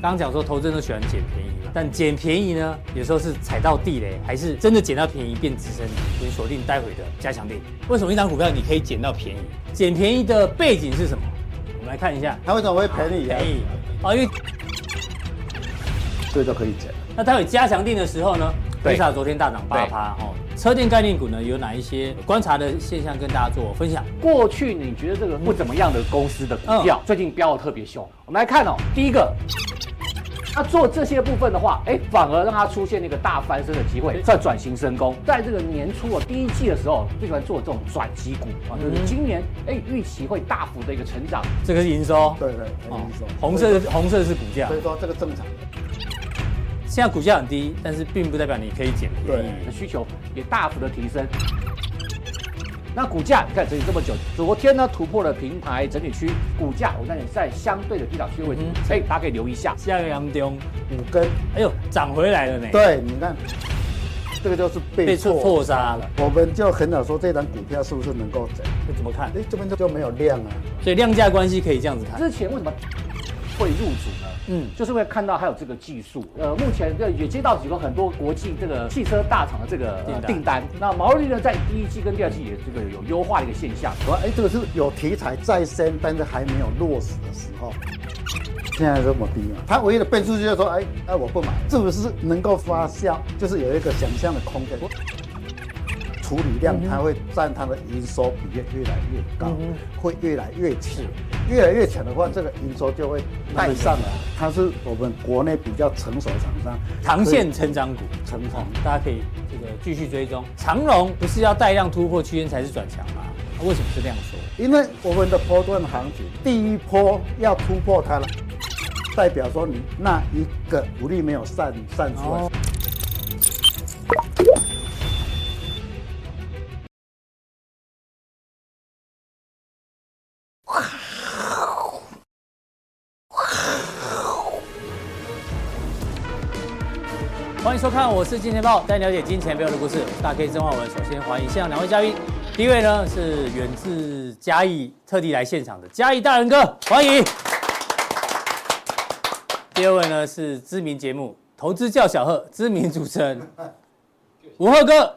刚刚讲说，投资人都喜欢捡便宜嘛，但捡便宜呢，有时候是踩到地雷，还是真的捡到便宜变资深？所以锁定待会的加强錠。为什么一张股票你可以捡到便宜？捡便宜的背景是什么？我们来看一下，它为什么会便宜？便宜哦，因为所以都可以捡。那待会加强定的时候呢？对，Tesla 昨天大涨八趴哦。车电概念股呢，有哪一些观察的现象跟大家做分享？过去你觉得这个不怎么样的公司的股票，最近飙的特别凶。我们来看哦，第一个。他做这些部分的话，哎，反而让他出现那个大翻身的机会，在转型升功。在这个年初啊，第一季的时候，最喜欢做这种转机股啊，就是今年哎预期会大幅的一个成长。这个是营收，对对，营收。红色红色是股价，所以说这个正常。现在股价很低，但是并不代表你可以捡便宜，需求也大幅的提升。那股价你看整理这么久，昨天呢突破了平台整理区，股价我那里在相对的低档区位置，所以大家可以留意一下。下个阳中五根，哎呦，涨回来了呢。对，你看，这个就是被被错杀了。我们就很少说这档股票是不是能够涨？这怎么看？哎，这边就就没有量啊，所以量价关系可以这样子看。之前为什么会入主呢？嗯，就是会看到还有这个技术，呃，目前这也接到几个很多国际这个汽车大厂的这个订单，单。那毛利率呢，在第一季跟第二季也这个有优化的一个现象。说，哎，这个是有题材在身，但是还没有落实的时候，现在这么低啊？它唯一的变数就是说，哎，哎，我不买，是不是能够发酵？就是有一个想象的空间。处理量，它会占它的营收比例越来越高，会越来越强，越来越强的话，这个营收就会带上来。它是我们国内比较成熟的厂商，长线成长股，成长，大家可以这个继续追踪。长荣不是要带量突破区间才是转强吗？为什么是这样说？因为我们的波段行情第一波要突破它了，代表说你那一个股利没有散散出来。收看，我是金钱豹，带你了解金钱背后的故事。大 K 曾焕文，首先欢迎现场两位嘉宾。第一位呢是远自嘉义特地来现场的嘉义大人哥，欢迎。第二位呢是知名节目《投资叫小贺》知名主持人吴赫哥，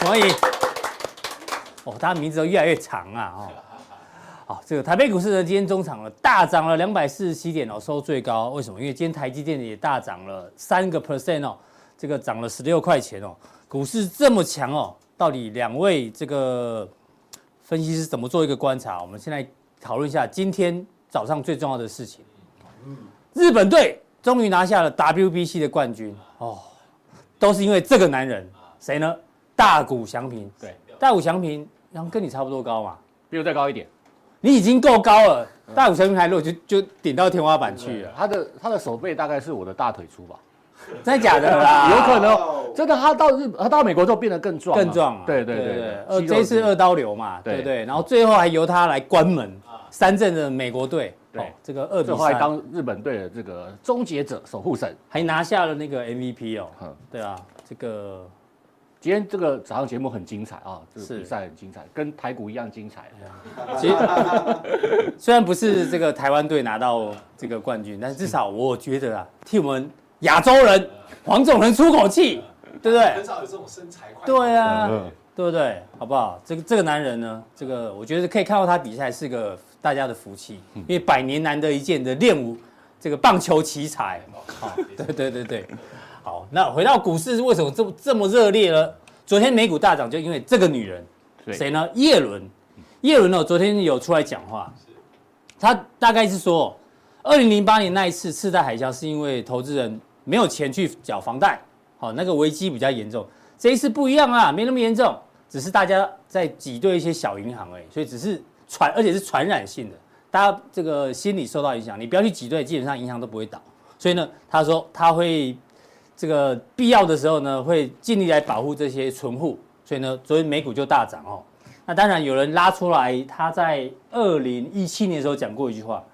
欢迎。哦，他的名字都越来越长啊，哦。好，这个台北股市呢，今天中场了大涨了两百四十七点哦，收最高。为什么？因为今天台积电也大涨了三个 percent 哦，这个涨了十六块钱哦。股市这么强哦，到底两位这个分析师怎么做一个观察？我们现在讨论一下今天早上最重要的事情。日本队终于拿下了 WBC 的冠军哦，都是因为这个男人，谁呢？大谷翔平。对，大谷翔平，然后跟你差不多高嘛，比我再高一点。你已经够高了，大谷翔平还落就就顶到天花板去了。他的他的手背大概是我的大腿粗吧？真的假的啦？有可能，真的。他到日他到美国之后变得更壮，更壮。对对对对，呃，这次二刀流嘛，对对。然后最后还由他来关门三振的美国队，对这个二比三，后来当日本队的这个终结者守护神，还拿下了那个 MVP 哦。对啊，这个。今天这个早上节目很精彩啊，这个比赛很精彩，跟台股一样精彩。其实 虽然不是这个台湾队拿到这个冠军，但是至少我觉得啊，替我们亚洲人黄种人出口气，对不对？很少有这种身材快。对啊，对不对？好不好？这个这个男人呢，这个我觉得可以看到他比赛是个大家的福气，因为百年难得一见的练武这个棒球奇才。好，对对对对。好，那回到股市，为什么这么这么热烈呢？昨天美股大涨，就因为这个女人，谁呢？叶伦，叶伦呢？昨天有出来讲话，他大概是说，二零零八年那一次次贷海啸，是因为投资人没有钱去缴房贷，好，那个危机比较严重。这一次不一样啊，没那么严重，只是大家在挤兑一些小银行而已，所以只是传，而且是传染性的，大家这个心理受到影响，你不要去挤兑，基本上银行都不会倒。所以呢，他说他会。这个必要的时候呢，会尽力来保护这些存户，所以呢，昨天美股就大涨哦。那当然有人拉出来，他在二零一七年的时候讲过一句话，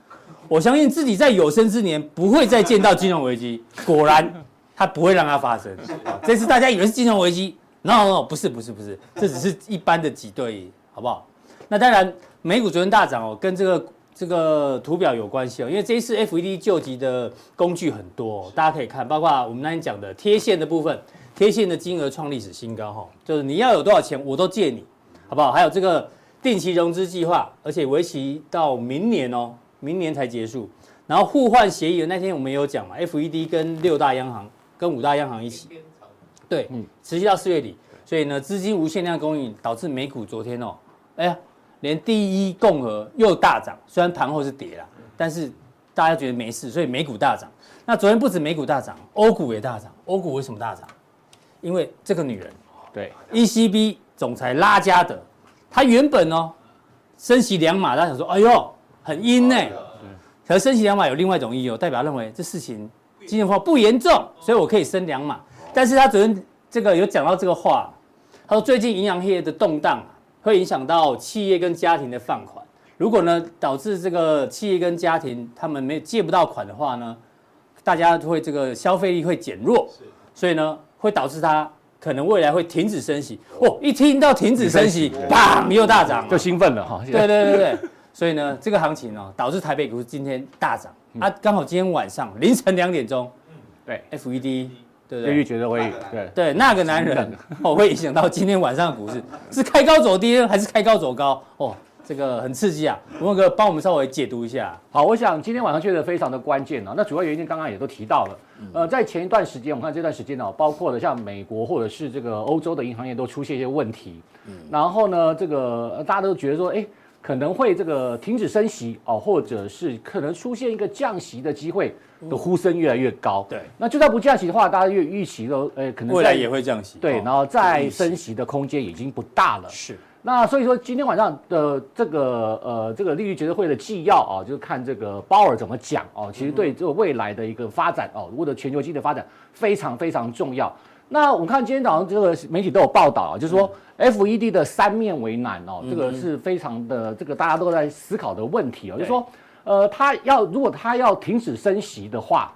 我相信自己在有生之年不会再见到金融危机。果然，他不会让它发生。这次大家以为是金融危机，no no，不是不是不是，这只是一般的挤兑，好不好？那当然，美股昨天大涨哦，跟这个这个图表有关系哦，因为这一次 FED 救急的工具很多，哦，大家可以看，包括我们那天讲的贴现的部分，贴现的金额创历史新高哈，就是你要有多少钱我都借你，好不好？还有这个定期融资计划，而且为期到明年哦，明年才结束。然后互换协议的那天我们也有讲嘛，FED 跟六大央行跟五大央行一起，对，嗯，持续到四月底，所以呢资金无限量供应导致美股昨天哦，哎呀。连第一共和又大涨，虽然盘后是跌了，但是大家觉得没事，所以美股大涨。那昨天不止美股大涨，欧股也大涨。欧股为什么大涨？因为这个女人，对，ECB 总裁拉加德，她原本哦升息两码，大家想说，哎呦，很阴呢、欸。可是升息两码有另外一种意义哦，代表认为这事情经济化不严重，所以我可以升两码。但是他昨天这个有讲到这个话，他说最近银行业的动荡。会影响到企业跟家庭的放款，如果呢导致这个企业跟家庭他们没借不到款的话呢，大家会这个消费力会减弱，所以呢会导致它可能未来会停止升息。哦，一听到停止升息，砰又大涨，就兴奋了哈。对对对对，所以呢这个行情哦导致台北股市今天大涨，啊刚好今天晚上凌晨两点钟，对，FED。对对，觉得会对对那个男人 哦，会影响到今天晚上的股市是开高走低还是开高走高哦？这个很刺激啊！文哥帮我们稍微解读一下。好，我想今天晚上确实非常的关键啊。那主要原因刚刚也都提到了，呃，在前一段时间，我们看这段时间呢，包括了像美国或者是这个欧洲的银行业都出现一些问题，然后呢，这个大家都觉得说，哎。可能会这个停止升息哦，或者是可能出现一个降息的机会的呼声越来越高。对，那就算不降息的话，大家越预期都，呃，可能未来也会降息。对，然后再升息的空间已经不大了。是。那所以说，今天晚上的这个呃这个利率决策会的纪要啊，就是看这个鲍尔怎么讲哦。其实对这个未来的一个发展哦，或者全球经济的发展非常非常重要。那我们看今天早上这个媒体都有报道啊，就是说 FED 的三面为难哦，这个是非常的这个大家都在思考的问题哦，就是说，呃，他要如果他要停止升息的话，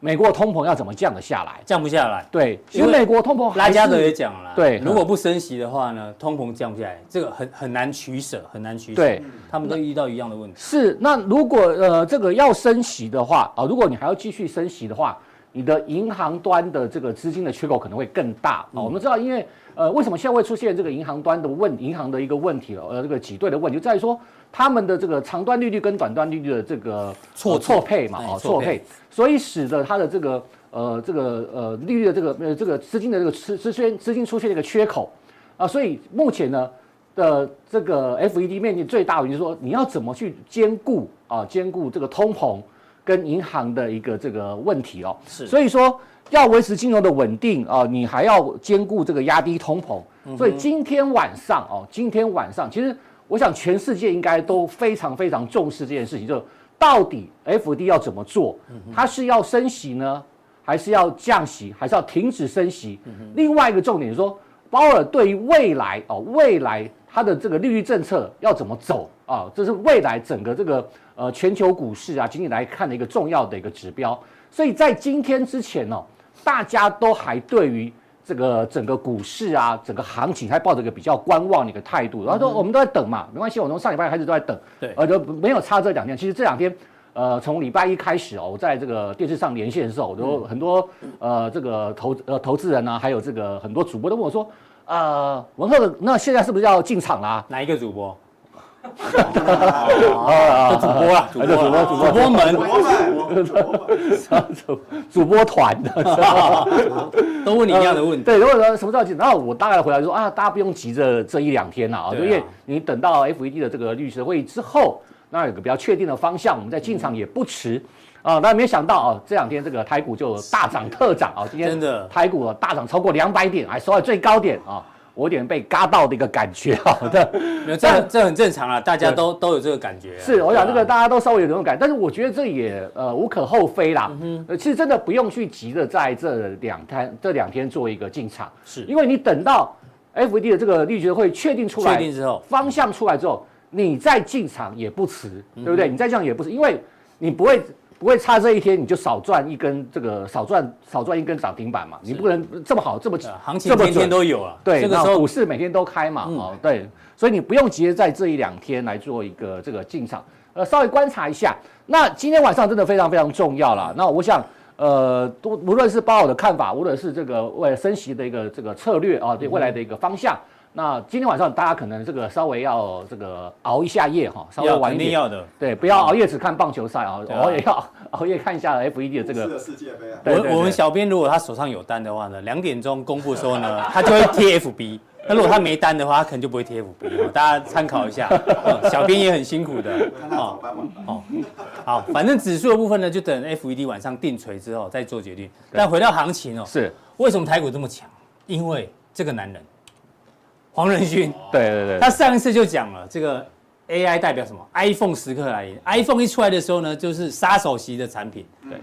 美国通膨要怎么降得下来？降不下来。对，因为美国通膨，拉加德也讲了，对，如果不升息的话呢，通膨降不下来，这个很很难取舍，很难取舍。对，他们都遇到一样的问题。是，那如果呃这个要升息的话啊，如果你还要继续升息的话。你的银行端的这个资金的缺口可能会更大啊！我们知道，因为呃，为什么现在会出现这个银行端的问银行的一个问题了？呃，这个挤兑的问题就在于说，他们的这个长端利率跟短端利率的这个错错配嘛，哦，错配，所以使得它的这个呃这个呃利率的这个呃这个资金的这个资资资资金出现一个缺口啊，所以目前呢的这个 FED 面临最大的就是说，你要怎么去兼顾啊兼顾这个通膨。跟银行的一个这个问题哦，是，所以说要维持金融的稳定啊，你还要兼顾这个压低通膨，所以今天晚上哦，今天晚上其实我想全世界应该都非常非常重视这件事情，就到底 FED 要怎么做？它是要升息呢，还是要降息，还是要停止升息？另外一个重点是说，鲍尔对于未来哦，未来它的这个利率政策要怎么走啊？这是未来整个这个。呃，全球股市啊，今天来看的一个重要的一个指标，所以在今天之前呢、哦，大家都还对于这个整个股市啊，整个行情还抱着一个比较观望的一个态度，然后说我们都在等嘛，没关系，我从上礼拜开始都在等，对，呃，就没有差这两天。其实这两天，呃，从礼拜一开始哦，我在这个电视上连线的时候，我都很多呃这个投呃投资人啊，还有这个很多主播都问我说，呃，文赫，那现在是不是要进场啦、啊？哪一个主播？啊，主播啊，主播，主播，主播们，主主播团的，都问你一样的问题。对，如果说什么时候进，然后我大概回来说啊，大家不用急着这一两天啊，因为你等到 FED 的这个律师会议之后，那有个比较确定的方向，我们再进场也不迟啊。但没想到啊，这两天这个台股就大涨特涨啊，今天真的台股大涨超过两百点，还收在最高点啊。我有点被嘎到的一个感觉，好的，没有，这这很正常啊，大家都都有这个感觉。是，我想这个大家都稍微有这种感觉，但是我觉得这也呃无可厚非啦。嗯哼，其实真的不用去急着在这两天这两天做一个进场，是因为你等到 FED 的这个利率会确定出来，确定之后方向出来之后，你再进场也不迟，对不对？你再这样也不迟，因为你不会。不会差这一天，你就少赚一根这个少赚少赚一根涨停板嘛？你不能这么好这么行情天天都有啊。对，这个时候股市每天都开嘛。哦，对，所以你不用急着在这一两天来做一个这个进场。呃稍微观察一下。那今天晚上真的非常非常重要了。那我想，呃，都无论是鲍尔的看法，无论是这个为了升息的一个这个策略啊，对未来的一个方向。嗯那今天晚上大家可能这个稍微要这个熬一下夜哈，稍微晚一点。要的。对，不要熬夜只看棒球赛啊，熬夜要 熬夜看一下 FED 的这个。世界杯啊。我我们小编如果他手上有单的话呢，两点钟公布的时候呢，他就会贴 FB。那如果他没单的话，他可能就不会贴 FB。大家参考一下，小编也很辛苦的。哦哦，好，反正指数的部分呢，就等 FED 晚上定锤之后再做决定。但回到行情哦，是为什么台股这么强？因为这个男人。黄仁勋，对对对，他上一次就讲了，这个 AI 代表什么？iPhone 时刻来临。iPhone 一出来的时候呢，就是杀手级的产品，对，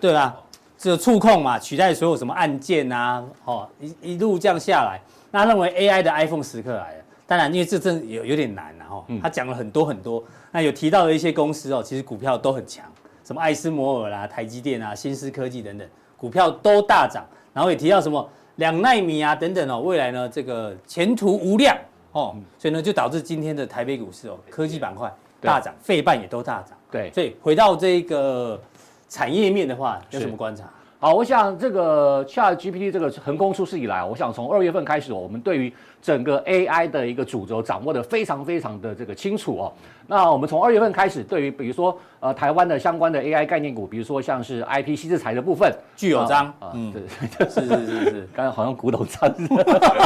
对吧？这个触控嘛，取代所有什么按键啊，哦，一一路这样下来，那他认为 AI 的 iPhone 时刻来了。当然，因为这真有有点难啊，哈，他讲了很多很多，那有提到的一些公司哦，其实股票都很强，什么艾斯摩尔啦、台积电啊、新思科技等等，股票都大涨，然后也提到什么。两纳米啊，等等哦，未来呢，这个前途无量哦，所以呢，就导致今天的台北股市哦，科技板块大涨，费半也都大涨。对，所以回到这个产业面的话，有什么观察？好，我想这个 ChatGPT 这个横空出世以来，我想从二月份开始，我们对于整个 AI 的一个主轴掌握的非常非常的这个清楚哦。那我们从二月份开始，对于比如说呃台湾的相关的 AI 概念股，比如说像是 IP 矽智财的部分，具有章啊，嗯，对，是是是是，刚才好像古董章，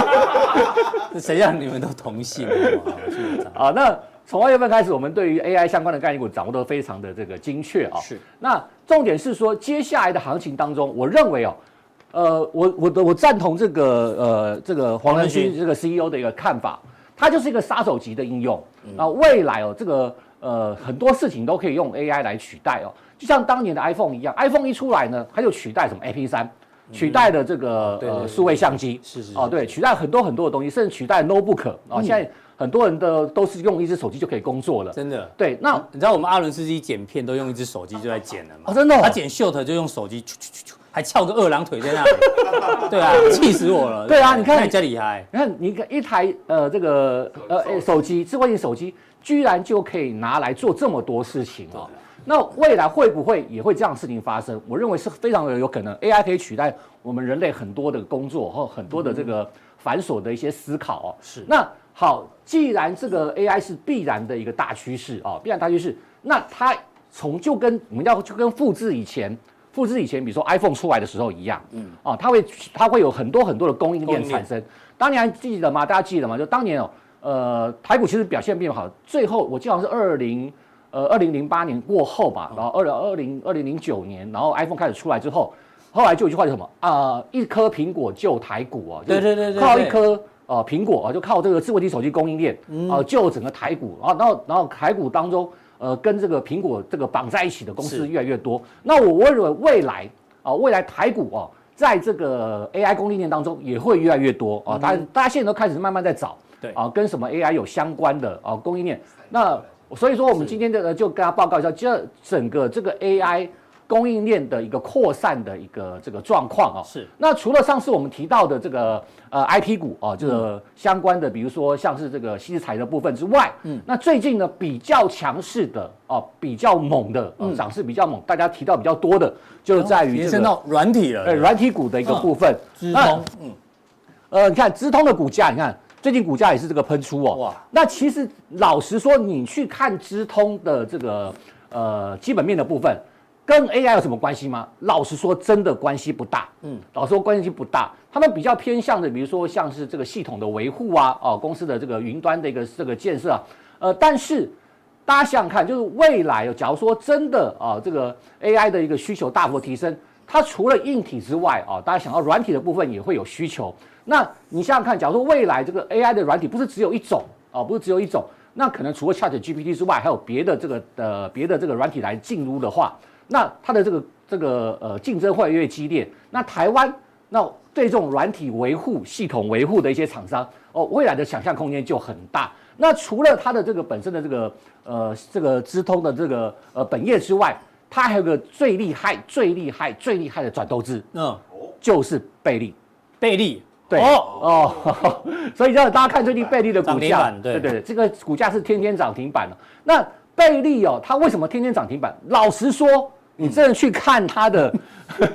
谁让你们都同姓？具有章啊，那。从二月份开始，我们对于 AI 相关的概念股掌握都非常的这个精确啊。是。那重点是说，接下来的行情当中，我认为哦，呃，我我的我赞同这个呃这个黄仁勋这个 CEO 的一个看法，它就是一个杀手级的应用。那未来哦，这个呃很多事情都可以用 AI 来取代哦，就像当年的 iPhone 一样，iPhone 一出来呢，它就取代什么 AP 三取代了这个呃数位相机。是是。哦，对，取代很多很多的东西，甚至取代 Notebook 啊，现在。很多人的都是用一只手机就可以工作了，真的。对，那你知道我们阿伦斯基剪片都用一只手机就在剪了吗？哦，真的。他剪 short 就用手机，还翘个二郎腿在那里。对啊，气死我了。对啊，你看，你家厉害。你看，你看一台呃这个呃手机，智慧型手机，居然就可以拿来做这么多事情哦。那未来会不会也会这样的事情发生？我认为是非常的有可能，AI 可以取代我们人类很多的工作和很多的这个繁琐的一些思考哦。是。那。好，既然这个 AI 是必然的一个大趋势啊，必然大趋势，那它从就跟我们要就跟复制以前，复制以前，比如说 iPhone 出来的时候一样，嗯，啊，它会它会有很多很多的供应链产生。当年还记得吗？大家记得吗？就当年哦，呃，台股其实表现并不好，最后我记得好像是二零呃二零零八年过后吧，然后二零二零二零零九年，然后 iPhone 开始出来之后，后来就有一句话叫什么啊、呃？一颗苹果救台股哦，对对对对，靠一颗。呃，苹果啊，就靠这个智慧型手机供应链，啊、呃，救整个台股啊，然后然后台股当中，呃，跟这个苹果这个绑在一起的公司越来越多。那我我认为未来啊、呃，未来台股啊，在这个 AI 供应链当中也会越来越多啊。大家大家现在都开始慢慢在找，对啊，跟什么 AI 有相关的啊供应链。那所以说，我们今天这个就跟大家报告一下，这整个这个 AI。供应链的一个扩散的一个这个状况啊，是。那除了上次我们提到的这个呃 IP 股啊，这个相关的，比如说像是这个矽智财的部分之外，嗯，那最近呢比较强势的哦，比较猛的，嗯，涨势比较猛，大家提到比较多的，就在于延伸到软体了，对，软体股的一个部分。资通，嗯，呃，你看资通的股价，你看最近股价也是这个喷出哦，哇，那其实老实说，你去看资通的这个呃基本面的部分。跟 AI 有什么关系吗？老实说，真的关系不大。嗯，老实说关系不大。他们比较偏向的，比如说像是这个系统的维护啊，哦，公司的这个云端的一个这个建设啊，呃，但是大家想想看，就是未来，假如说真的啊，这个 AI 的一个需求大幅提升，它除了硬体之外啊，大家想到软体的部分也会有需求。那你想想看，假如说未来这个 AI 的软体不是只有一种啊，不是只有一种，那可能除了 ChatGPT 之外，还有别的这个呃别的这个软体来进入的话。那它的这个这个呃竞争会越，越激烈。那台湾那对这种软体维护、系统维护的一些厂商哦，未来的想象空间就很大。那除了它的这个本身的这个呃这个资通的这个呃本业之外，它还有个最厉害、最厉害、最厉害的转投资，嗯，就是贝利，贝利，对哦哦，所以让大家看最近贝利的股价，对对对，这个股价是天天涨停板了。那贝利哦，它为什么天天涨停板？老实说，你真的去看它的，嗯、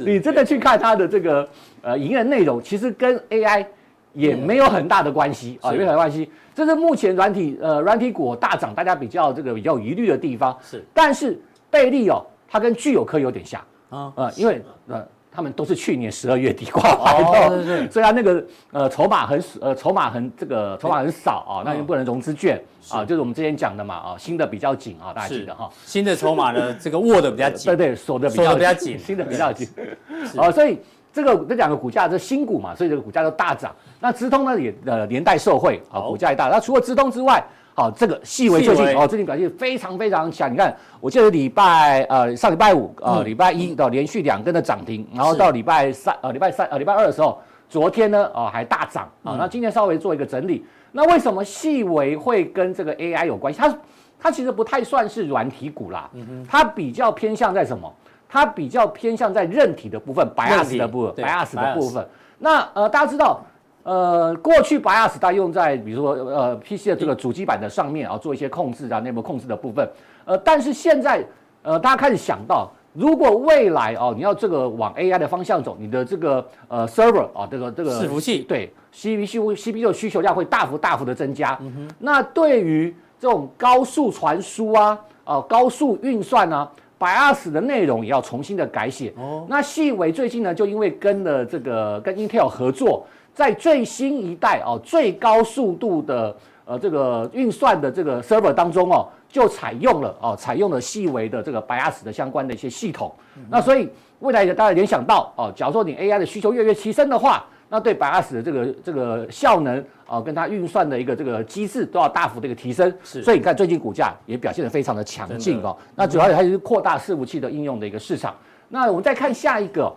你真的去看它的这个呃营业内容，其实跟 AI 也没有很大的关系啊，没有很大关系。这是目前软体呃软体股大涨，大家比较这个比较疑虑的地方。是，但是贝利哦，它跟聚友科有点像啊，呃，因为呃。他们都是去年十二月底挂牌的，哦，对对对，所以他那个呃筹码很呃筹码很这个筹码很少啊，那又不能融资券啊，就是我们之前讲的嘛啊，新的比较紧啊，大家记得哈，新的筹码呢这个握的比较紧，对对，锁的比较紧，新的比较紧，啊，所以这个这两个股价是新股嘛，所以这个股价都大涨。那资通呢也呃连带受惠啊，股价也大。那除了资通之外，好，这个细微最近哦，最近表现非常非常强。你看，我记得礼拜呃上礼拜五呃礼拜一到连续两根的涨停，然后到礼拜三呃礼拜三呃礼拜二的时候，昨天呢哦还大涨啊。那今天稍微做一个整理。那为什么细微会跟这个 AI 有关系？它它其实不太算是软体股啦，它比较偏向在什么？它比较偏向在韧体的部分，Bias 的部分，Bias 的部分。那呃大家知道。呃，过去 BIOS 它用在比如说呃 PC 的这个主机板的上面啊，做一些控制啊，内部控制的部分。呃，但是现在呃，大家开始想到，如果未来哦，你要这个往 AI 的方向走，你的这个呃 server 啊，这个这个伺服器对 CPU CPU 的需求量会大幅大幅的增加。嗯哼。那对于这种高速传输啊，啊高速运算啊，BIOS 的内容也要重新的改写。哦。那细微最近呢，就因为跟了这个跟 Intel 合作。在最新一代哦，最高速度的呃这个运算的这个 server 当中哦，就采用了哦，采用了细微的这个 BIOS 的相关的一些系统。那所以未来大家联想到哦，假如说你 AI 的需求越来越提升的话，那对 BIOS 的这个这个效能啊，跟它运算的一个这个机制都要大幅的一个提升。是，所以你看最近股价也表现得非常的强劲哦。那主要还是扩大伺服器的应用的一个市场。那我们再看下一个，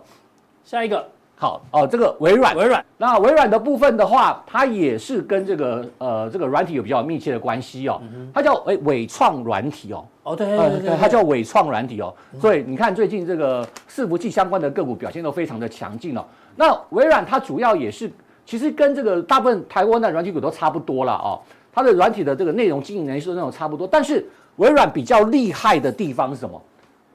下一个。好哦，这个微软，微软，那微软的部分的话，它也是跟这个呃这个软体有比较密切的关系哦。它叫诶纬创软体哦。哦，对对对，对，它叫纬创软体哦。所以你看最近这个伺服器相关的个股表现都非常的强劲哦。那微软它主要也是其实跟这个大部分台湾的软体股都差不多了哦。它的软体的这个内容经营能力是那种差不多，但是微软比较厉害的地方是什么？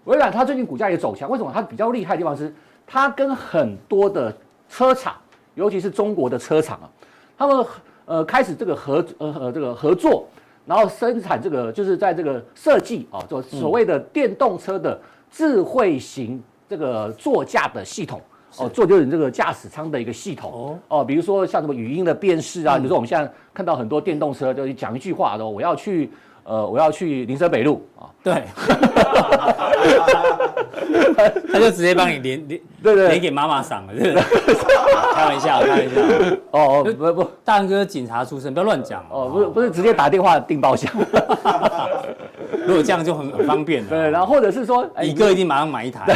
微软它最近股价也走强，为什么？它比较厉害的地方是。它跟很多的车厂，尤其是中国的车厂啊，他们呃开始这个合呃呃这个合作，然后生产这个就是在这个设计啊，就所谓的电动车的智慧型这个座驾的系统哦，做就是这个驾驶舱的一个系统。哦，比如说像什么语音的辨识啊，比如说我们现在看到很多电动车就是讲一句话的我要去。呃，我要去林森北路啊，对，他就直接帮你连连，对对，连给妈妈赏了，是不对？开玩笑，开玩笑。哦哦，不不，大哥警察出身，不要乱讲。哦，不是不是，直接打电话订包厢。如果这样就很很方便了。对，然后或者是说，一个一定马上买一台。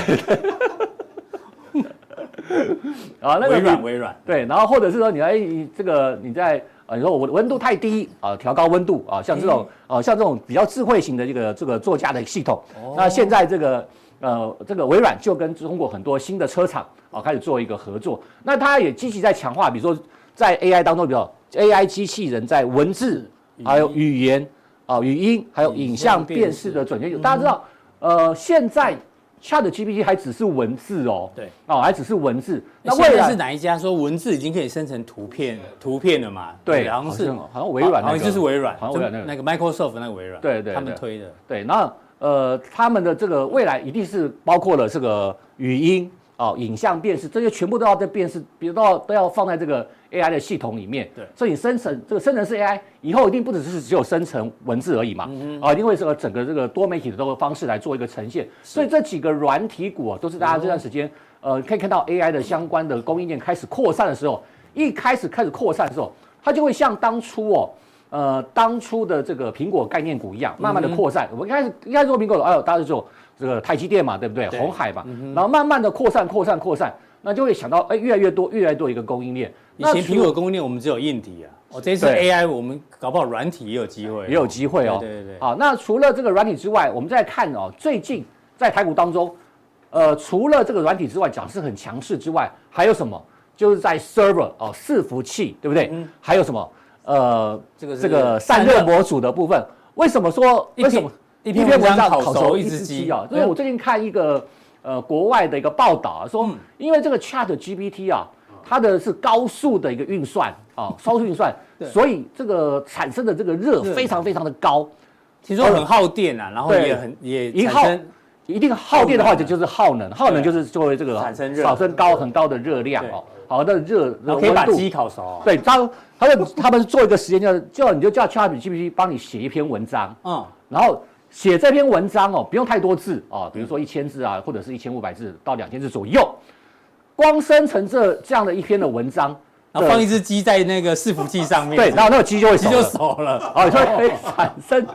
啊，那个微软微软，对，然后或者是说，你来这个你在。啊，你说我的温度太低啊，调高温度啊，像这种啊，像这种比较智慧型的这个这个座驾的系统，那现在这个呃这个微软就跟中国很多新的车厂啊开始做一个合作，那它也积极在强化，比如说在 AI 当中，比如 AI 机器人在文字还有语言啊语音还有影像辨识的准确性，大家知道呃现在。ChatGPT 还只是文字哦，对，哦，还只是文字。那未来是哪一家说文字已经可以生成图片，图片了嘛？对，好像是，好像微软，好像就是微软，好像微软那个 Microsoft 那个微软，对对，他们推的。对，那呃，他们的这个未来一定是包括了这个语音。哦，影像辨识这些全部都要在辨识，比如都要都要放在这个 AI 的系统里面。对，所以你生成这个生成式 AI 以后一定不只是只有生成文字而已嘛，嗯嗯啊，一定会是个整个这个多媒体的这个方式来做一个呈现。所以这几个软体股啊，都是大家这段时间呃可以看到 AI 的相关的供应链开始扩散的时候，一开始开始扩散的时候，它就会像当初哦，呃，当初的这个苹果概念股一样，慢慢的扩散。嗯、我们一开始一开始做苹果的，哎呦，大家就做。这个台积电嘛，对不对？红海嘛，然后慢慢的扩散、扩散、扩散，那就会想到，哎，越来越多、越来越多一个供应链。以前苹果供应链我们只有硬体啊，哦，这次 AI 我们搞不好软体也有机会，也有机会哦。对对对。好，那除了这个软体之外，我们再看哦，最近在台股当中，呃，除了这个软体之外，讲是很强势之外，还有什么？就是在 server 哦，伺服器，对不对？还有什么？呃，这个这个散热模组的部分。为什么说为什么一篇文章烤熟一只鸡啊？就是我最近看一个呃国外的一个报道啊，说因为这个 Chat GPT 啊，它的是高速的一个运算啊，高速运算，所以这个产生的这个热非常非常的高。听说很耗电啊，然后也很也一耗一定耗电的话，就就是耗能，耗能就是作为这个产生热，产生高很高的热量哦。好那热，可以把鸡烤熟。对，他他们他们做一个实验，叫叫你就叫 ChatGPT 帮你写一篇文章，嗯，然后写这篇文章哦，不用太多字啊，比如说一千字啊，或者是一千五百字到两千字左右，光生成这这样的一篇的文章。然后放一只鸡在那个伺服器上面，对，然后那个鸡就会鸡就熟了，哦，所以可以产生，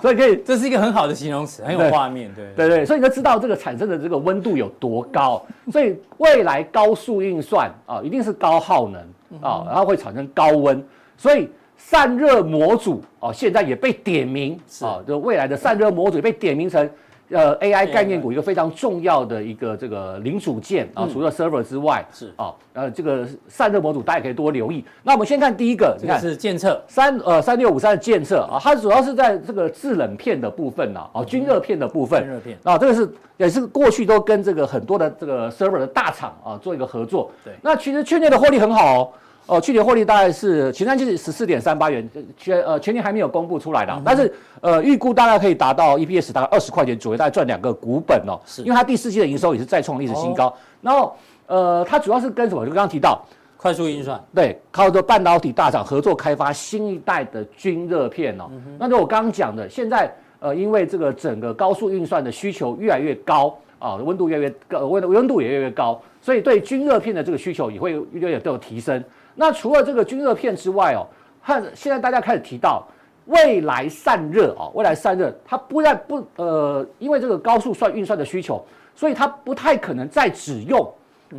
所以可以，这是一个很好的形容词，很有画面，对，对。对，所以你就知道这个产生的这个温度有多高，所以未来高速运算啊，一定是高耗能啊，然后会产生高温，所以散热模组哦，现在也被点名啊，就未来的散热模组也被点名成。呃，AI 概念股一个非常重要的一个这个零组件啊，除了 server 之外是啊，呃，这个散热模组大家可以多留意。那我们先看第一个，你看是剑策三呃三六五三的剑策啊，它主要是在这个制冷片的部分呐，啊，均热片的部分，均热片啊，这个是也是过去都跟这个很多的这个 server 的大厂啊做一个合作。对，那其实去年的获利很好哦。哦，去年获利大概是前三季是十四点三八元，全呃全年还没有公布出来的，但是呃预估大概可以达到 EPS 大概二十块钱左右，大概赚两个股本哦。是，因为它第四季的营收也是再创历史新高。然后呃，它主要是跟什么？就刚刚提到快速运算，对，靠着半导体大厂合作开发新一代的均热片哦。那就我刚刚讲的，现在呃因为这个整个高速运算的需求越来越高啊，温度越来越高，温温度也越来越高，所以对均热片的这个需求也会越来越都有提升。那除了这个均热片之外哦，看现在大家开始提到未来散热哦，未来散热它不再不呃，因为这个高速算运算的需求，所以它不太可能再只用，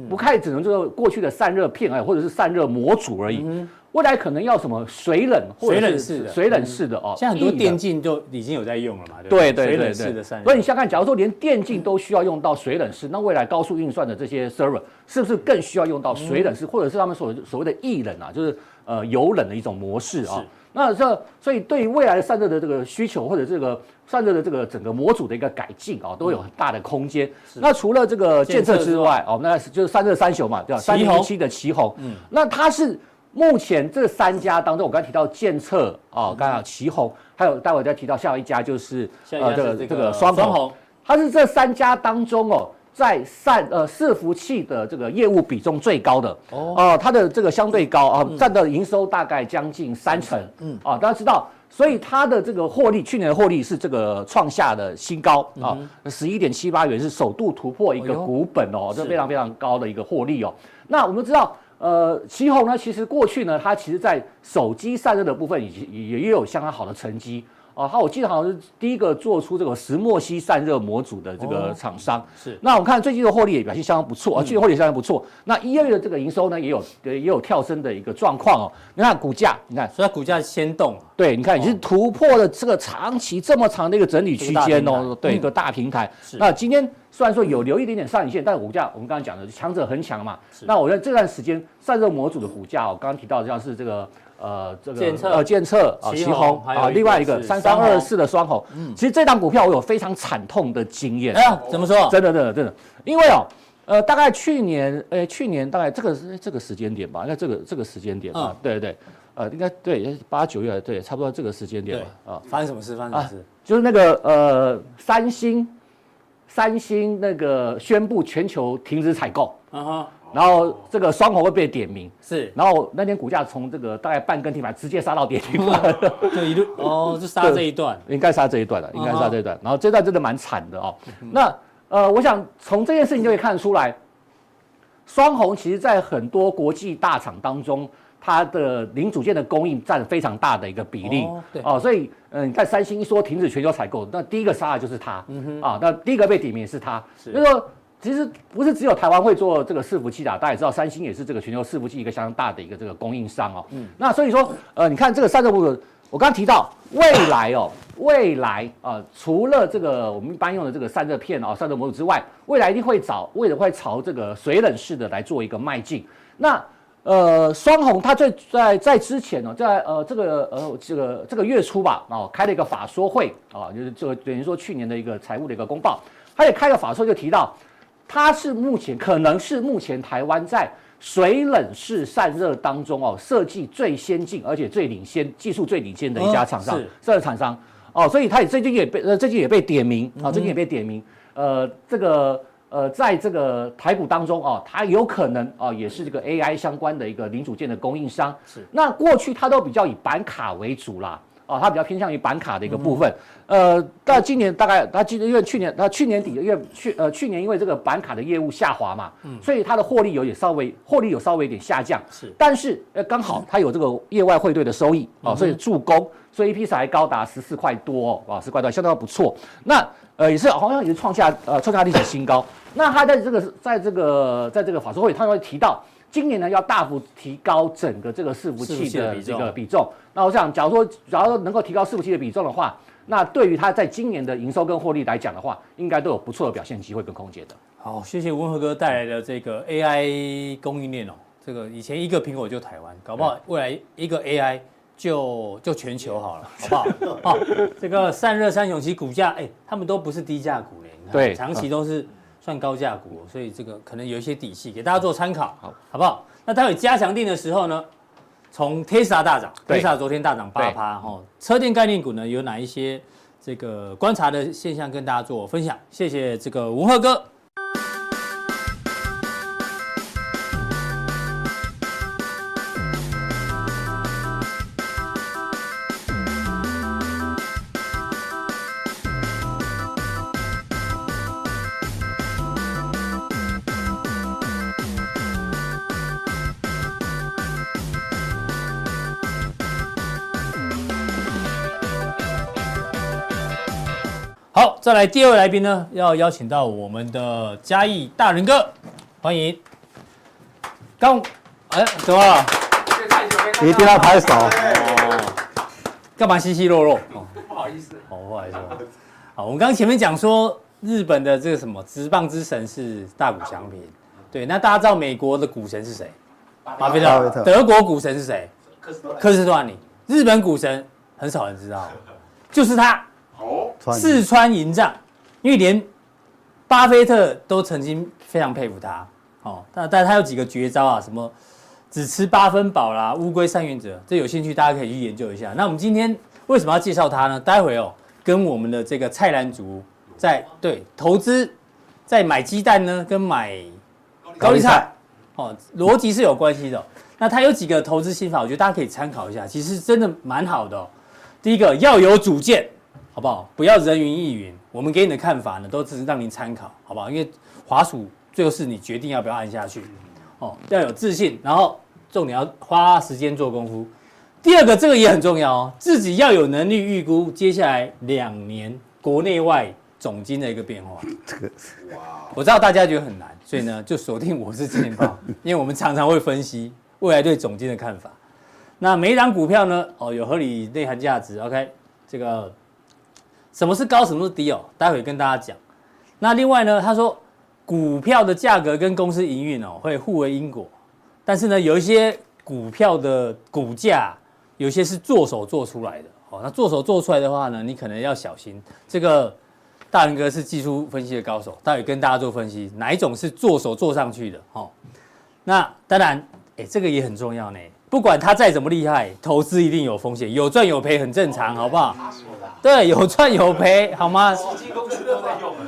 不太只能这个过去的散热片哎或者是散热模组而已。未来可能要什么水冷或者是水冷式的，水冷式的哦，像很多电竞就已经有在用了嘛，对对？对对，水冷式的散热。所以你想看，假如说连电竞都需要用到水冷式，那未来高速运算的这些 server 是不是更需要用到水冷式，或者是他们所所谓的液冷啊，就是呃油冷的一种模式啊？那这所以对于未来的散热的这个需求，或者这个散热的这个整个模组的一个改进啊，都有很大的空间。那除了这个建设之外哦，那就是散热三雄嘛，对吧？三零七的奇鋐，嗯，那它是。目前这三家当中，我刚才提到建策啊，刚才旗宏，还有待会再提到下一家就是呃这个这个双红，它是这三家当中哦，在散呃伺服器的这个业务比重最高的。哦，它的这个相对高啊，占的营收大概将近三成，嗯啊，大家知道，所以它的这个获利，去年的获利是这个创下的新高。啊，十一点七八元是首度突破一个股本哦，这非常非常高的一个获利哦。那我们知道。呃，奇宏呢，其实过去呢，它其实在手机散热的部分也也也有相当好的成绩。啊。它我记得好像是第一个做出这个石墨烯散热模组的这个厂商。哦、是。那我们看最近的获利也表现相当不错啊，去年获利相当不错。嗯、那一二月的这个营收呢，也有也有跳升的一个状况哦。你看股价，你看，所以它股价先动。对，你看已经突破了这个长期这么长的一个整理区间哦。对，一个大平台。是。那今天。虽然说有留一点点上影线，但是股价我们刚刚讲的强者恒强嘛。是那我觉得这段时间散热模组的股价，我刚刚提到的像是这个呃这个呃剑策啊旗红啊，另外一个三三二四的双红。嗯，其实这档股票我有非常惨痛的经验。哎呀，怎么说？真的真的真的，因为哦呃大概去年呃去年大概这个是这个时间点吧，那这个这个时间点啊，对对对，呃应该对八九月对，差不多这个时间点吧。啊，发生什么事？发生什么事？就是那个呃三星。三星那个宣布全球停止采购，然后这个双红会被点名，是，然后那天股价从这个大概半根停板直接杀到跌停板，就一路哦，就杀这一段，应该杀这一段了，应该杀这一段，然后这段真的蛮惨的哦。那呃，我想从这件事情就可以看得出来，双红其实在很多国际大厂当中。它的零组件的供应占非常大的一个比例，哦，对。哦，所以，嗯，你看三星一说停止全球采购，那第一个杀的就是它，嗯哼，啊，那第一个被点名也是它，是，就是说，其实不是只有台湾会做这个伺服器的，大家也知道，三星也是这个全球伺服器一个相当大的一个这个供应商哦，嗯，那所以说，呃，你看这个散热部分，我刚刚提到未来哦，未来啊，呃，除了这个我们一般用的这个散热片哦，散热模组之外，未来一定会找，未来会朝这个水冷式的来做一个迈进，那。呃，双红他最在在之前呢，在呃这个呃这个这个月初吧，哦，开了一个法说会啊，就是这个等于说去年的一个财务的一个公报，他也开了法说，就提到，他是目前可能是目前台湾在水冷式散热当中哦，设计最先进而且最领先、技术最领先的一家厂商，散热厂商哦，所以它也最近也被呃最近也被点名啊，最近也被点名，呃这个。呃，在这个台股当中哦，它有可能哦，也是这个 AI 相关的一个零组件的供应商。是，那过去它都比较以板卡为主啦，啊，它比较偏向于板卡的一个部分。嗯、呃，到今年大概它今因为去年它去年底因为去呃去年因为这个板卡的业务下滑嘛，嗯，所以它的获利有点稍微获利有稍微有点下降。是，但是呃刚好它有这个业外汇兑的收益啊，所以助攻，所以 EPS 还高达十四块多啊，十块多，相当不错。那呃也是好像也是创下呃创下历史新高。那它在这个在这个在这个法说会，他会提到今年呢要大幅提高整个这个伺服器的这个比重。那我想，假如说假如说能够提高伺服器的比重的话，那对于它在今年的营收跟获利来讲的话，应该都有不错的表现机会跟空间的。好，谢谢温和哥带来的这个 AI 供应链哦。这个以前一个苹果就台湾，搞不好未来一个 AI 就就全球好了，好不好？好，这个散热三雄其实股价哎，他们都不是低价股嘞，对，长期都是。算高价股，所以这个可能有一些底气，给大家做参考，好，好不好？那待会加强定的时候呢，从 Tesla 大涨，Tesla 昨天大涨八趴，哈，车电概念股呢有哪一些这个观察的现象跟大家做分享？谢谢这个文赫哥。再来第二位来宾呢，要邀请到我们的嘉义大人哥，欢迎。刚，哎，怎么了？一定要拍手。哦，干嘛稀稀落落？哦，不好意思。哦，不好意思。好，我们刚刚前面讲说，日本的这个什么直棒之神是大谷翔平。对，那大家知道美国的股神是谁？巴菲特。德国股神是谁？科斯科斯托兰尼。日本股神很少人知道，就是他。四川银藏，因为连巴菲特都曾经非常佩服他。哦，但但他有几个绝招啊，什么只吃八分饱啦，乌龟三原则，这有兴趣大家可以去研究一下。那我们今天为什么要介绍他呢？待会哦，跟我们的这个菜篮族在对投资，在买鸡蛋呢，跟买高丽菜哦，逻辑是有关系的。那他有几个投资心法，我觉得大家可以参考一下，其实真的蛮好的。第一个要有主见。好不好？不要人云亦云。我们给你的看法呢，都只是让您参考，好不好？因为滑鼠最后是你决定要不要按下去。哦，要有自信，然后重点要花时间做功夫。第二个，这个也很重要哦，自己要有能力预估接下来两年国内外总金的一个变化。这个，哇！我知道大家觉得很难，所以呢，就锁定我是金钱豹，因为我们常常会分析未来对总金的看法。那每一档股票呢，哦，有合理内涵价值。OK，这个。什么是高，什么是低哦？待会跟大家讲。那另外呢，他说股票的价格跟公司营运哦会互为因果，但是呢，有一些股票的股价，有些是做手做出来的哦。那做手做出来的话呢，你可能要小心。这个大仁哥是技术分析的高手，待会跟大家做分析，哪一种是做手做上去的？哦，那当然，哎，这个也很重要呢。不管他再怎么厉害，投资一定有风险，有赚有赔很正常，好不好？对，有赚有赔，好吗？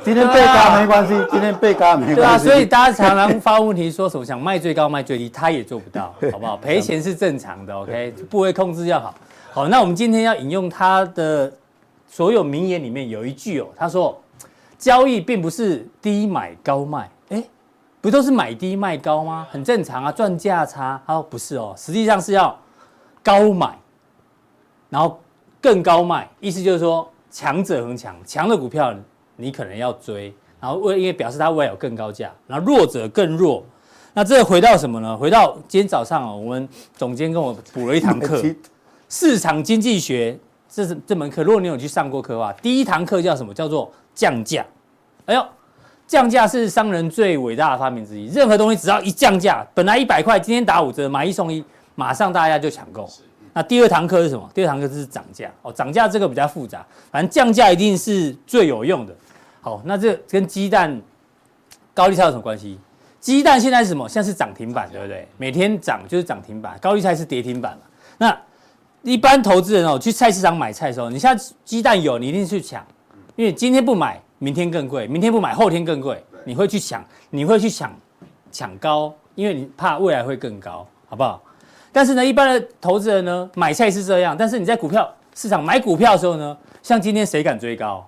今天被嘎没关系，今天被嘎没关系。对啊，所以大家常常发问题，说什么想卖最高卖最低，他也做不到，好不好？赔钱是正常的，OK？部位控制要好。好，那我们今天要引用他的所有名言里面有一句哦，他说：交易并不是低买高卖。不都是买低卖高吗？很正常啊，赚价差。他说不是哦，实际上是要高买，然后更高卖。意思就是说，强者恒强，强的股票你可能要追，然后为因为表示它未来有更高价，然后弱者更弱。那这回到什么呢？回到今天早上哦，我们总监跟我补了一堂课，市场经济学，这是这门课。如果你有去上过课的话，第一堂课叫什么？叫做降价。哎呦。降价是商人最伟大的发明之一。任何东西只要一降价，本来一百块，今天打五折，买一送一，马上大家就抢购。那第二堂课是什么？第二堂课就是涨价哦。涨价这个比较复杂，反正降价一定是最有用的。好，那这跟鸡蛋高利差有什么关系？鸡蛋现在是什么？现在是涨停板，对不对？每天涨就是涨停板，高利差是跌停板嘛。那一般投资人哦，去菜市场买菜的时候，你现在鸡蛋有，你一定去抢，因为今天不买，明天更贵；明天不买，后天更贵。你会去抢，你会去抢抢高，因为你怕未来会更高，好不好？但是呢，一般的投资人呢，买菜是这样，但是你在股票市场买股票的时候呢，像今天谁敢追高？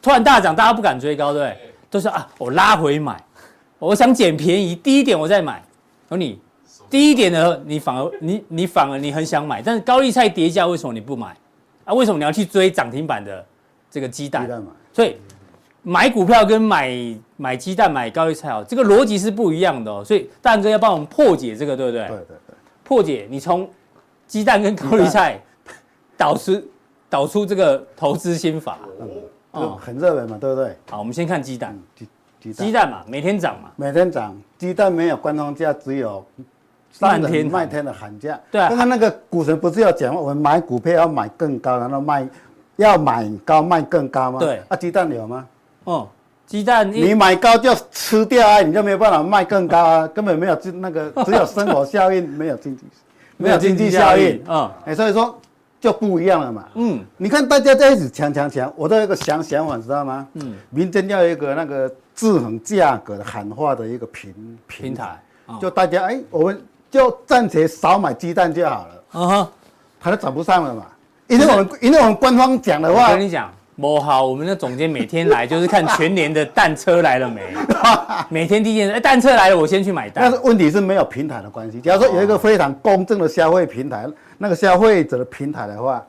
突然大涨，大家不敢追高，对不对？都是啊，我拉回买。我想捡便宜，低一点我再买。而你低一点的，你反而你你反而你很想买，但是高利菜跌价，为什么你不买？啊，为什么你要去追涨停板的这个鸡蛋？鸡蛋嘛。所以买股票跟买买鸡蛋、买高丽菜哦，这个逻辑是不一样的哦。所以大仁哥要帮我们破解这个，对不对？对对对。破解，你从鸡蛋跟高丽菜导出导出这个投资心法。哦，很热门嘛，对不对？好，我们先看鸡蛋。鸡蛋嘛，每天涨嘛，每天涨。鸡蛋没有官方价，只有漫天卖天的喊价。对啊，刚刚那个股神不是要讲，我们买股票要买更高，然后卖要买高卖更高吗？对。啊，鸡蛋有吗？哦，鸡蛋你买高就吃掉啊，你就没有办法卖更高啊，根本没有那个，只有生活效应，没有经济，没有经济效应。嗯，哎，所以说。就不一样了嘛。嗯，你看大家在一起抢抢抢，我都有一个想想法，知道吗？嗯，民间要有一个那个制衡价格的喊话的一个平平台，就大家哎，我们就暂且少买鸡蛋就好了。嗯哼，它都涨不上了嘛。因为我们因为我们官方讲的话，我跟你讲，某好，我们的总监每天来就是看全年的蛋车来了没，每天第一件事，哎，蛋车来了，我先去买蛋。但是问题是没有平台的关系。假如说有一个非常公正的消费平台。那个消费者的平台的话，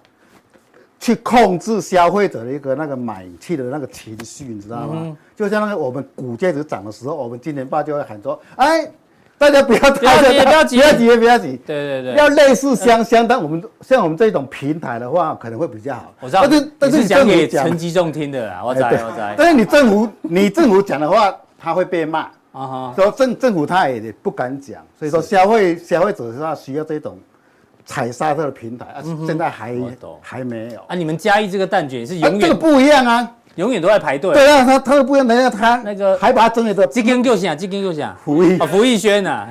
去控制消费者的一个那个买气的那个情绪，你知道吗？嗯、就像那个我们股价值涨的时候，我们今年爸就会喊说：“哎，大家不要 不要急，不要急，不要急，不要急。”对对对，要类似相相当。我们像我们这种平台的话，可能会比较好。我知道，但是但是讲给陈吉仲听的啦，我知，我知。但是你政府你政府讲的话，他会被骂啊。说政政府他也不敢讲，所以说消费消费者的话需要这种。踩刹车的平台啊，现在还还没有啊。你们嘉义这个蛋卷是永远这个不一样啊，永远都在排队。对啊，他他都不一样，人家他那个还把它争的这根就行，这根就行。福义啊，福义轩呐，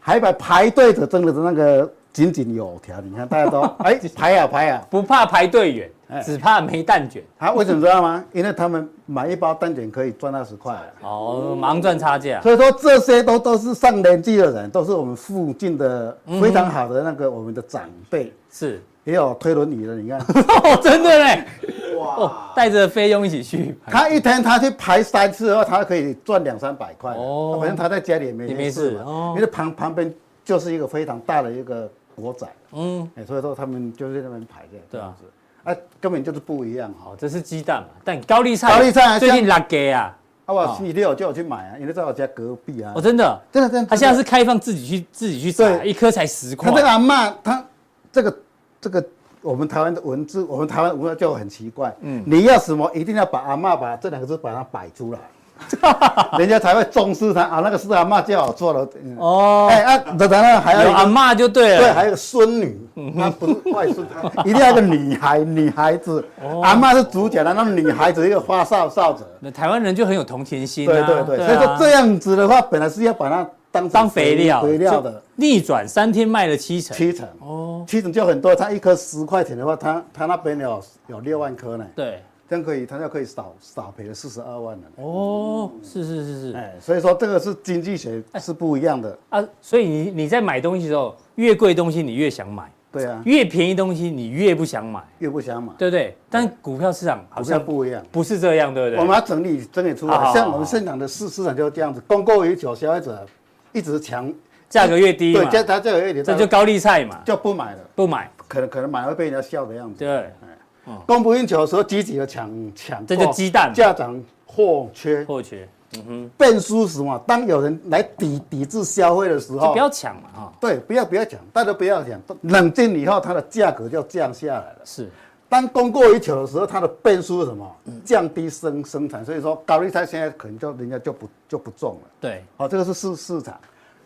还把排队的争的那个井井有条。你看大家都 哎排啊排啊，不怕排队远。只怕没蛋卷，他为什么知道吗？因为他们买一包蛋卷可以赚二十块，哦，盲赚差价。所以说这些都都是上年纪的人，都是我们附近的非常好的那个我们的长辈，是也有推轮椅的，你看，真的嘞，哇，带着菲佣一起去，他一天他去排三次的话，他可以赚两三百块，哦，反正他在家里也没没事，因为旁旁边就是一个非常大的一个国宅，嗯，哎，所以说他们就是在那边排的，对啊。啊，根本就是不一样哈！这是鸡蛋嘛，但高丽菜，高丽菜最近拉给啊，啊，我星期六叫我去买啊，因为在我家隔壁啊。哦，真的，真的，真的。他现在是开放自己去自己去采，一颗才十块。他这个阿嬷，他这个这个我们台湾的文字，我们台湾文化就很奇怪。嗯，你要什么，一定要把阿嬷把这两个字把它摆出来。人家才会重视他啊！那个是阿嬷叫好做的哦。哎啊，等等，还有阿嬷就对了。对，还有个孙女，那不是外孙，一定要一个女孩，女孩子。阿嬷是主角的，那女孩子一个花哨哨子。那台湾人就很有同情心。对对对，所以说这样子的话，本来是要把它当当肥料，肥料的。逆转三天卖了七成，七成哦，七成就很多。他一颗十块钱的话，他他那边有有六万颗呢。对。这样可以，他就可以少少赔了四十二万了。哦，是是是是，哎，所以说这个是经济学是不一样的啊。所以你你在买东西的时候，越贵东西你越想买，对啊，越便宜东西你越不想买，越不想买，对不对？但股票市场好像不一样，不是这样，对不对？我们要整理整理出来，像我们市场的市市场就是这样子，供过于求，消费者一直强，价格越低，对，价价格越低，这就高利菜嘛，就不买了，不买，可能可能买会被人家笑的样子，对。供不应求的时候，积极的抢抢，这就鸡蛋价涨货缺，货缺，嗯哼，变输什么？当有人来抵抵制消费的时候，就不要抢嘛，哈，对，不要不要抢，大家不要抢，冷静以后，它的价格就降下来了。是，当供过于求的时候，它的变数是什么？降低生生产，所以说高利贷现在可能就人家就不就不种了。对，好，这个是市市场。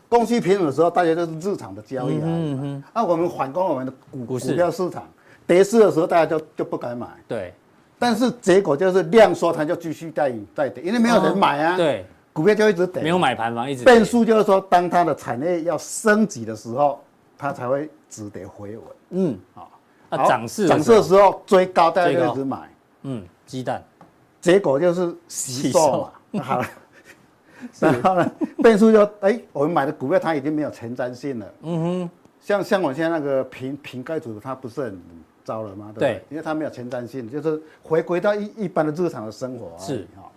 供需平衡的时候，大家都是日常的交易啊。嗯哼。那我们反观我们的股股票市场，跌势的时候，大家就就不敢买。对。但是结果就是量缩，它就继续在在跌，因为没有人买啊。对。股票就一直跌。没有买盘嘛一直。变数就是说，当它的产业要升级的时候，它才会止跌回稳。嗯。好。啊，涨势涨势的时候追高，大家就一直买。嗯。鸡蛋。结果就是洗售嘛。好 了。然后呢，变数就哎，我们买的股票它已经没有前瞻性了。嗯哼，像像我现在那个瓶瓶盖组的，它不是很糟了吗？对，对，因为它没有前瞻性，就是回归到一一般的日常的生活。是哈，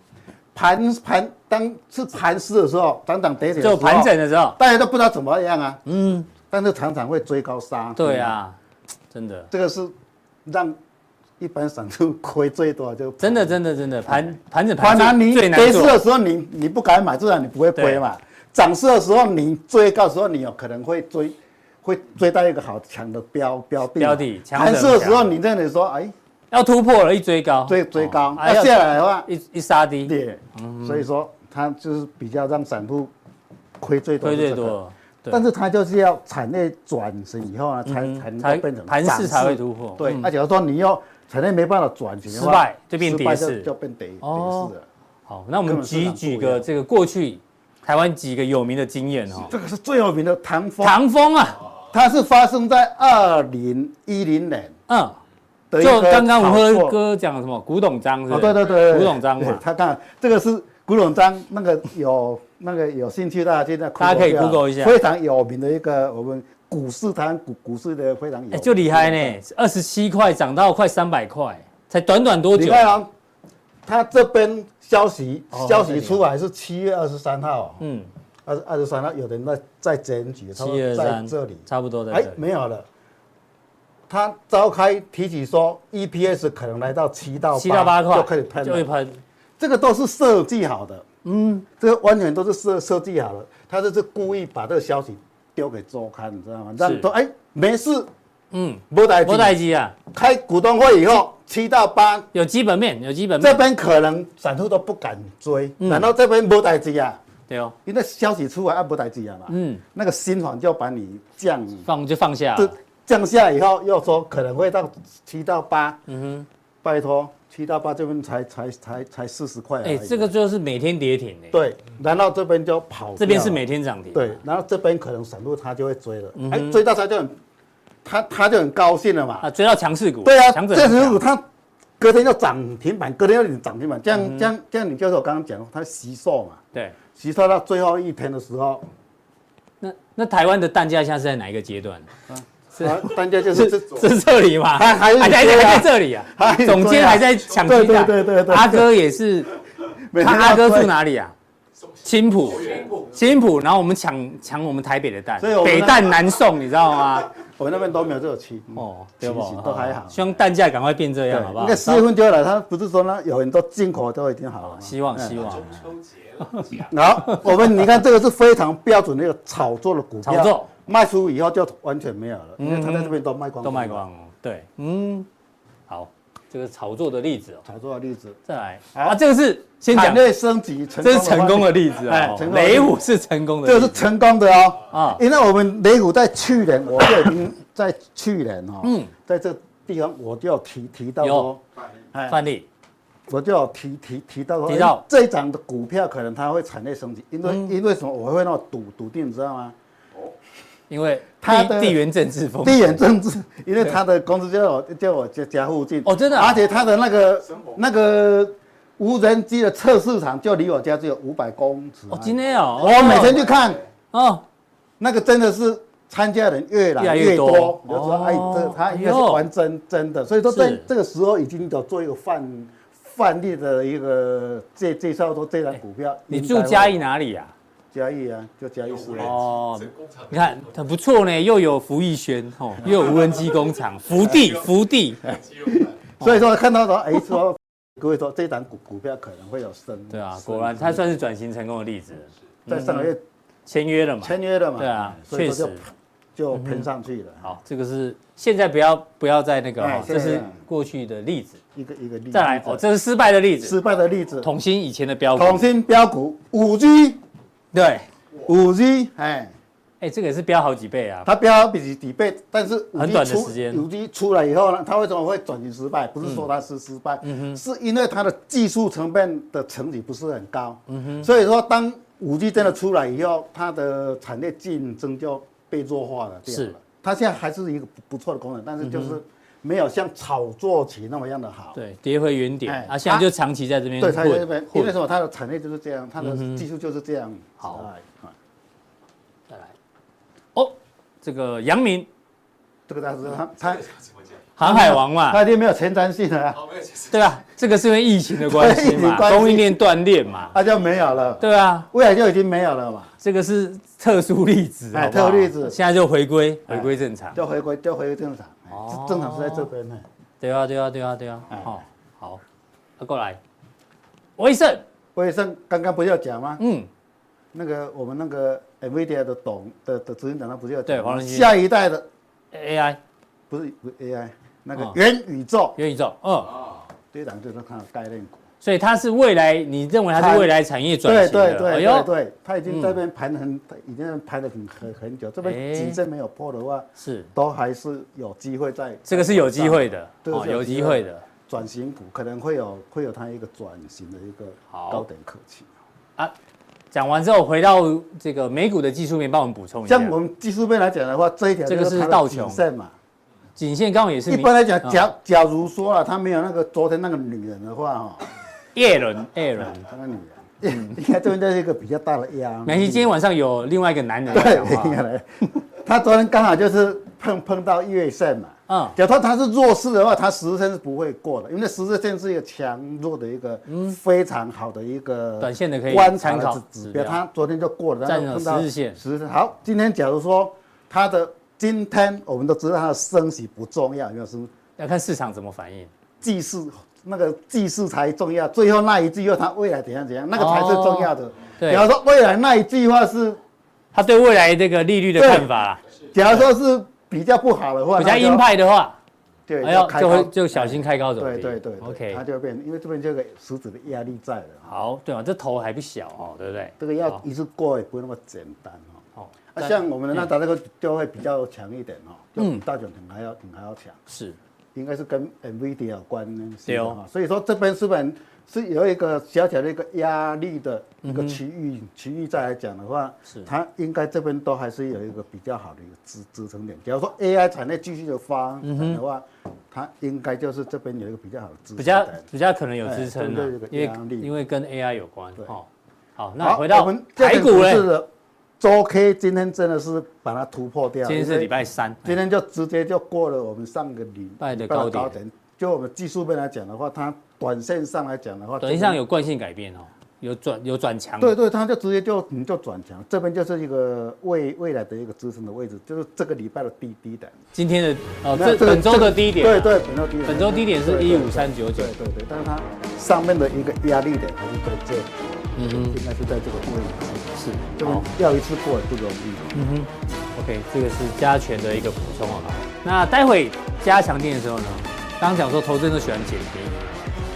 盘盘当是盘势的时候，涨涨跌跌，就盘整的时候，大家都不知道怎么样啊。嗯，但是常常会追高杀。对啊，真的，这个是让。一般散户亏最多就 真的真的真的盘盘子盘盘你跌势的时候你你不敢买，自然你不会亏嘛。涨势的时候你追高的时候你有可能会追，会追到一个好强的标标的标的。盘势的时候你这里说哎要突破了，一追高追追高，那下来的话一一杀低。对，所以说它就是比较让散户亏最多。亏最多，但是它就是要产业转型以后呢，才才能变成盘势才会突破。对，那假如说你要。产业没办法转型，失败就变跌势，就变跌跌势了。好，那我们举举个这个过去台湾几个有名的经验哈。这个是最有名的唐风。唐风啊，它是发生在二零一零年。嗯，就刚刚我们哥讲什么古董章是吧？对对对，古董章嘛。他看这个是古董章，那个有那个有兴趣大家现在大家可以 Google 一下，非常有名的一个我们。股市谈股股市的非常有，就厉害呢，二十七块涨到快三百块，才短短多久？你看啊，他这边消息消息出来是七月二十三号，嗯，二二十三号有人在在检举，七月在这里。差不多的，哎，没有了。他召开提起说，EPS 可能来到七到七到八块就可以喷，就会喷，这个都是设计好的，嗯，这个完全都是设设计好了，他这是故意把这个消息。丢给周刊，你知道吗？让说哎没事，嗯，没代没代志啊。开股东会以后，七到八有基本面，有基本面。这边可能散户都不敢追，难道这边没代志啊？对哦，因为消息出来啊，没代志啊嘛。嗯，那个新房就把你降放就放下，降下以后又说可能会到七到八。嗯哼，拜托。七到八这边才才才才四十块，哎，这个就是每天跌停哎。对，然后这边就跑，这边是每天涨停。对，然后这边可能散户他就会追了，哎，追到他就很，他他就很高兴了嘛。啊，追到强势股。对啊，强势股他隔天就涨停板，隔天又涨停板，这样这样这样，你就是我刚刚讲的，他吸售嘛。对，吸售到最后一天的时候，那那台湾的蛋价现在是在哪一个阶段？是，单价就是这是这里嘛？还还还在在这里啊？总监还在抢鸡蛋。对对对，阿哥也是，他阿哥住哪里啊？青浦，青浦。然后我们抢抢我们台北的蛋，北蛋南送，你知道吗？我们那边都没有这种期哦，对不？都还好。希望蛋价赶快变这样，好不好？那四月份就要来，他不是说呢，有很多进口都已经好了。希望希望。中秋节了。好，我们你看这个是非常标准的一个炒作的股票。炒作。卖出以后就完全没有了，因为他在这边都卖光，都卖光了。对，嗯，好，这个炒作的例子哦，炒作的例子，再来。啊，这个是先讲。产业升级，这是成功的例子啊，雷虎是成功的，这个是成功的哦，啊，因为我们雷虎在去年我就已经在去年哦，嗯，在这地方我就提提到说，范例，我就有提提提到说，提到。这一档的股票可能它会产业升级，因为因为什么？我会那么笃笃定，你知道吗？因为他的地缘政治风，地缘政治，因为他的公司就在我就我家家附近哦，真的，而且他的那个那个无人机的测试场就离我家只有五百公尺哦，今天哦，我每天去看哦，那个真的是参加人越来越多，我说哎，这他应该是玩真真的，所以说在这个时候已经有做一个范范例的一个介介绍说这张股票，你住嘉义哪里呀？嘉义啊，就嘉义市哦。你看很不错呢，又有福义轩哦，又有无人机工厂，福地福地。所以说看到说，哎，说 各位说这档股股票可能会有升。对啊，果然它算是转型成功的例子。在上个月签约了嘛？签约了嘛？对啊，确实。就喷上去了。好，这个是现在不要不要再那个，哎这是过去的例子。一个一个例子。再来哦，这是失败的例子。失败的例子。统新以前的标股。统新标股五 G，对，五 G，哎哎，这个也是飙好几倍啊。它飙好几几倍，但是很短的时间。五 G 出来以后呢，它为什么会转型失败？不是说它是失败，嗯哼，是因为它的技术层面的成绩不是很高，嗯哼。所以说，当五 G 真的出来以后，它的产业竞争就被弱化了。是。它现在还是一个不错的功能，但是就是没有像炒作期那么样的好。对，跌回原点。啊，现在就长期在这边。对，它在这边。因为什么？它的产业就是这样，它的技术就是这样。好。再来。哦，这个阳明，这个大家知道，它航海王嘛，它已经没有前瞻性了。对吧？这个是因为疫情的关系嘛，供应链断裂嘛，它就没有了。对啊，未来就已经没有了嘛。这个是特殊例子，哎，特殊例子，现在就回归，回归正常，就回归，就回归正常。哦，正常是在这边呢。对啊，对啊，对啊，对啊。好，好，过来，威盛，威盛，刚刚不是要讲吗？嗯，那个我们那个 NVIDIA 的董的的执行长，他不是要讲？对，黄仁勋。下一代的 AI，不是 AI，那个元宇宙，元宇宙，嗯，这一档就是它的概念股。所以它是未来，你认为它是未来产业转型的？对对对对对，它已经这边盘很，已经盘了很很很久。这边几阵没有破的话，是都还是有机会在。这个是有机会的，哦，有机会的。转型股可能会有会有它一个转型的一个高点可期。啊，讲完之后回到这个美股的技术面，帮我们补充一下。像我们技术面来讲的话，这一条这个是道琼线嘛，颈线刚好也是。一般来讲，假假如说啊，它没有那个昨天那个女人的话，哈。叶伦，叶伦，他的女人，应该这边就是一个比较大的压。没关系，今天晚上有另外一个男人来讲话。他昨天刚好就是碰碰到月线嘛。嗯。假如他是弱势的话，他十日线是不会过的，因为十日线是一个强弱的一个非常好的一个短线的可以观察的指标。他昨天就过了，然后碰到十日线。十日线好，今天假如说他的今天我们都知道他的升息不重要，有没有？是要看市场怎么反应。技术。那个技术才重要，最后那一句话，他未来怎样怎样，那个才是重要的。对，假如说未来那一句话是，他对未来这个利率的看法。假如说是比较不好的话，比较鹰派的话，对，就会就小心开高走低。对对对，OK，它就会变，因为这边这个实质的压力在了。好，对嘛，这头还不小哦，对不对？这个要一次过也不会那么简单哦。好，那像我们的那达这个就会比较强一点哦，嗯，大涨还要挺还要强。是。应该是跟 NVIDIA 有关系啊，所以说这边是本是有一个小小的一个压力的一个区域，区域再来讲的话，是。它应该这边都还是有一个比较好的一个支支撑点。假如说 AI 产业继续的发展的话，它应该就是这边有一个比较好的支撑，比较比较可能有支撑的，因为因为跟 AI 有关。好，好，那回到台股嘞。周 K 今天真的是把它突破掉，今天是礼拜三，今天就直接就过了我们上个礼拜的高点。就我们技术面来讲的话，它短线上来讲的话，短线上有惯性改变哦，有转有转强。对对，它就直接就你就转强，这边就是一个未未来的一个支撑的位置，就是这个礼拜的低低点。今天的哦，这本周的低点，对对，本周低点，本周低点是一五三九九，对对对，但是它上面的一个压力点还是在这里，嗯哼，应该是在这个位置。是，这边要一次过也不容易。嗯哼，OK，这个是加权的一个补充啊。那待会加强錠的时候呢，刚刚讲说投资人都喜欢捡便宜，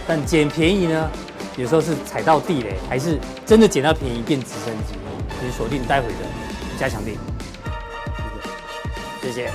但捡便宜呢，有时候是踩到地雷，还是真的捡到便宜变直升机？请锁定待会的加强錠。谢谢。谢谢。